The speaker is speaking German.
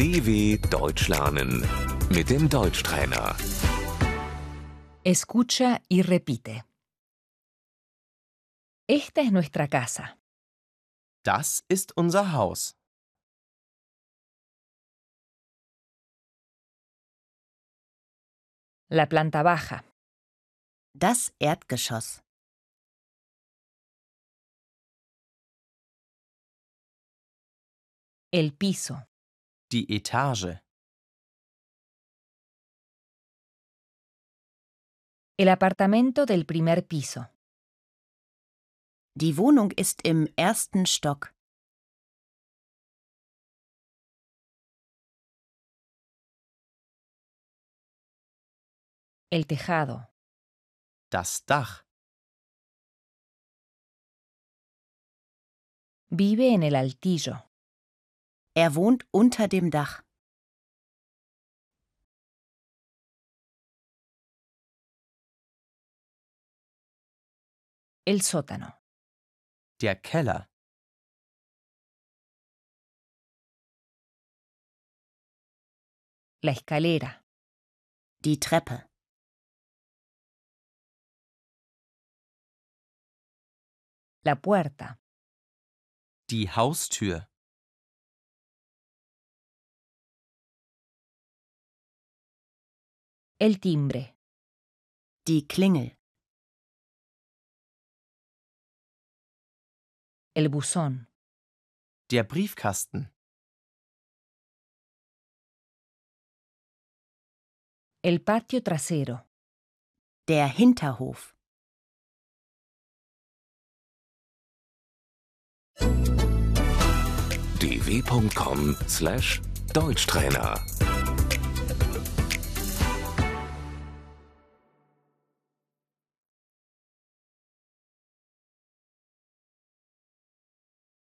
DW Deutsch lernen mit dem Deutschtrainer. Escucha y repite. Esta es nuestra casa. Das ist unser Haus. La planta baja. Das Erdgeschoss. El piso. Die Etage. El apartamento del primer piso. Die Wohnung ist im ersten Stock. El tejado. Das Dach. Vive en el altillo. Er wohnt unter dem Dach. El sótano. Der Keller. La escalera. Die Treppe. La puerta. Die Haustür. El timbre. Die Klingel. El buzón. Der Briefkasten. El patio trasero. Der Hinterhof. dw.com/deutschtrainer